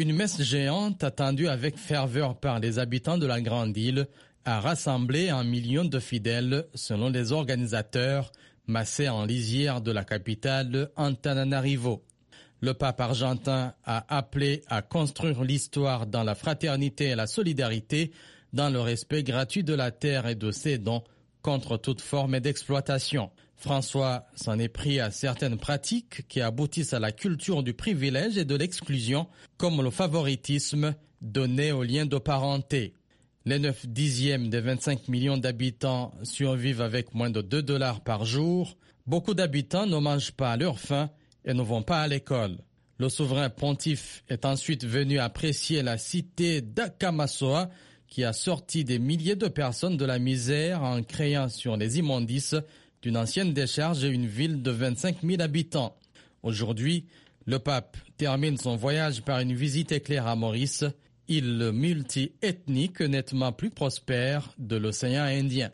Une messe géante attendue avec ferveur par les habitants de la Grande Île a rassemblé un million de fidèles selon les organisateurs massés en lisière de la capitale Antananarivo. Le pape argentin a appelé à construire l'histoire dans la fraternité et la solidarité, dans le respect gratuit de la terre et de ses dons, contre toute forme d'exploitation. François s'en est pris à certaines pratiques qui aboutissent à la culture du privilège et de l'exclusion, comme le favoritisme donné aux liens de parenté. Les 9 dixièmes des 25 millions d'habitants survivent avec moins de 2 dollars par jour. Beaucoup d'habitants ne mangent pas à leur faim et ne vont pas à l'école. Le souverain pontife est ensuite venu apprécier la cité d'Akamassoa qui a sorti des milliers de personnes de la misère en créant sur les immondices d'une ancienne décharge une ville de 25 000 habitants. Aujourd'hui, le pape termine son voyage par une visite éclair à Maurice, île multi-ethnique nettement plus prospère de l'océan Indien.